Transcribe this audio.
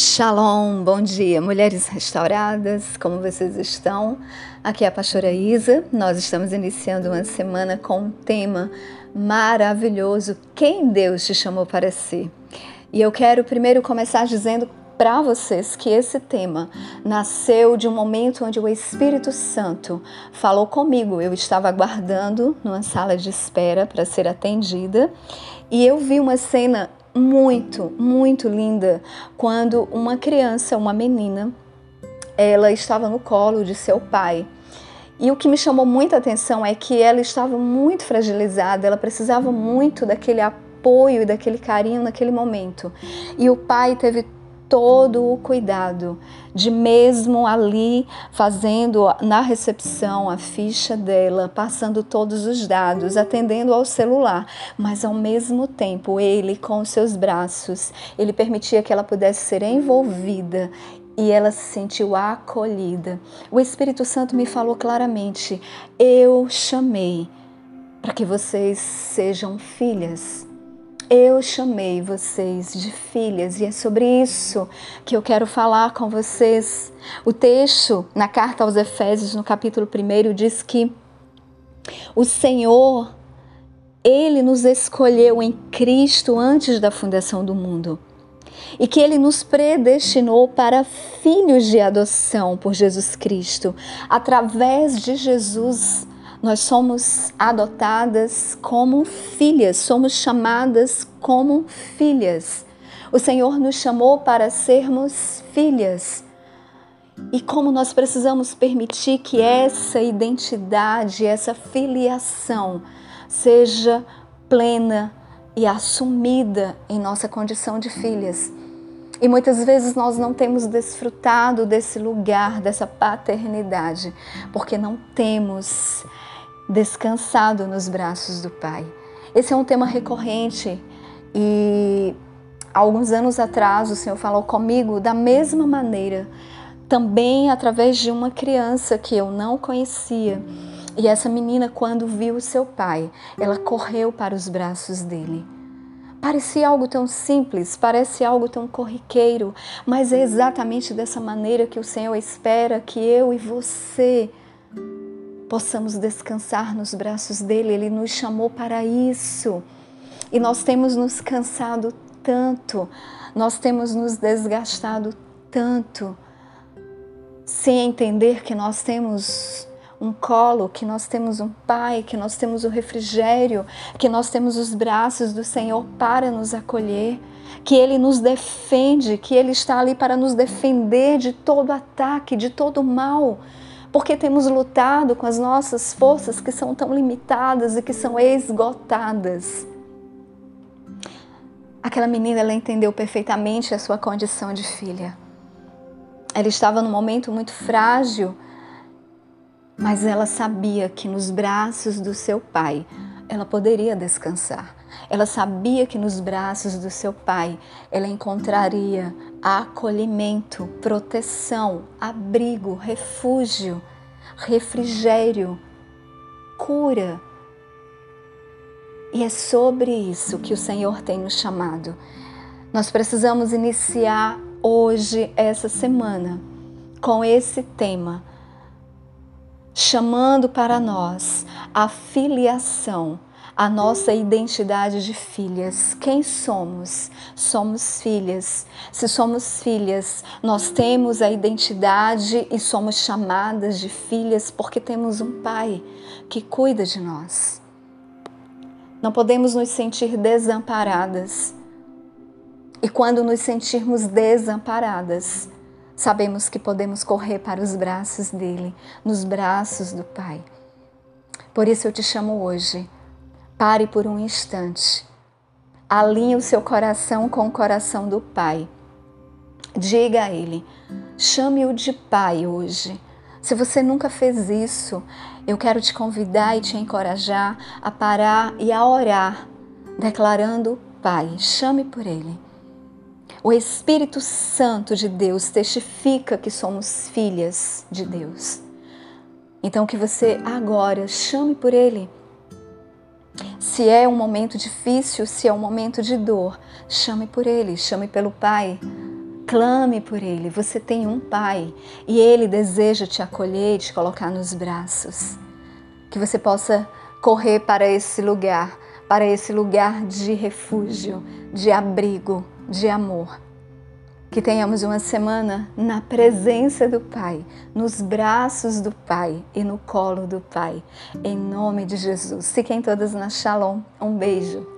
Shalom, bom dia, mulheres restauradas, como vocês estão? Aqui é a pastora Isa, nós estamos iniciando uma semana com um tema maravilhoso: Quem Deus te chamou para ser? E eu quero primeiro começar dizendo para vocês que esse tema nasceu de um momento onde o Espírito Santo falou comigo. Eu estava aguardando numa sala de espera para ser atendida e eu vi uma cena muito, muito linda quando uma criança, uma menina, ela estava no colo de seu pai. E o que me chamou muita atenção é que ela estava muito fragilizada, ela precisava muito daquele apoio e daquele carinho naquele momento. E o pai teve todo o cuidado de mesmo ali fazendo na recepção a ficha dela, passando todos os dados, atendendo ao celular, mas ao mesmo tempo ele com os seus braços, ele permitia que ela pudesse ser envolvida e ela se sentiu acolhida. O Espírito Santo me falou claramente: eu chamei para que vocês sejam filhas eu chamei vocês de filhas e é sobre isso que eu quero falar com vocês. O texto na carta aos Efésios, no capítulo 1, diz que o Senhor, Ele nos escolheu em Cristo antes da fundação do mundo e que Ele nos predestinou para filhos de adoção por Jesus Cristo, através de Jesus nós somos adotadas como filhas, somos chamadas como filhas. O Senhor nos chamou para sermos filhas. E como nós precisamos permitir que essa identidade, essa filiação seja plena e assumida em nossa condição de filhas. E muitas vezes nós não temos desfrutado desse lugar, dessa paternidade, porque não temos descansado nos braços do Pai. Esse é um tema recorrente e alguns anos atrás o Senhor falou comigo da mesma maneira, também através de uma criança que eu não conhecia. E essa menina, quando viu seu pai, ela correu para os braços dele. Parecia algo tão simples, parece algo tão corriqueiro, mas é exatamente dessa maneira que o Senhor espera que eu e você possamos descansar nos braços dele. Ele nos chamou para isso. E nós temos nos cansado tanto, nós temos nos desgastado tanto, sem entender que nós temos um colo, que nós temos um pai, que nós temos o refrigério, que nós temos os braços do Senhor para nos acolher, que Ele nos defende, que Ele está ali para nos defender de todo ataque, de todo mal porque temos lutado com as nossas forças que são tão limitadas e que são esgotadas. Aquela menina, ela entendeu perfeitamente a sua condição de filha. Ela estava num momento muito frágil, mas ela sabia que nos braços do seu pai ela poderia descansar. Ela sabia que nos braços do seu pai ela encontraria acolhimento, proteção, abrigo, refúgio, refrigério, cura. E é sobre isso que o Senhor tem nos chamado. Nós precisamos iniciar hoje, essa semana, com esse tema, chamando para nós a filiação a nossa identidade de filhas. Quem somos? Somos filhas. Se somos filhas, nós temos a identidade e somos chamadas de filhas porque temos um pai que cuida de nós. Não podemos nos sentir desamparadas. E quando nos sentirmos desamparadas, sabemos que podemos correr para os braços dele, nos braços do Pai. Por isso eu te chamo hoje Pare por um instante. Alinhe o seu coração com o coração do Pai. Diga a Ele: chame-o de Pai hoje. Se você nunca fez isso, eu quero te convidar e te encorajar a parar e a orar, declarando Pai. Chame por Ele. O Espírito Santo de Deus testifica que somos filhas de Deus. Então, que você agora chame por Ele se é um momento difícil, se é um momento de dor, chame por ele, chame pelo Pai. Clame por ele. Você tem um pai e ele deseja te acolher e te colocar nos braços. Que você possa correr para esse lugar, para esse lugar de refúgio, de abrigo, de amor. Que tenhamos uma semana na presença do Pai, nos braços do Pai e no colo do Pai. Em nome de Jesus. Fiquem todas na Shalom. Um beijo.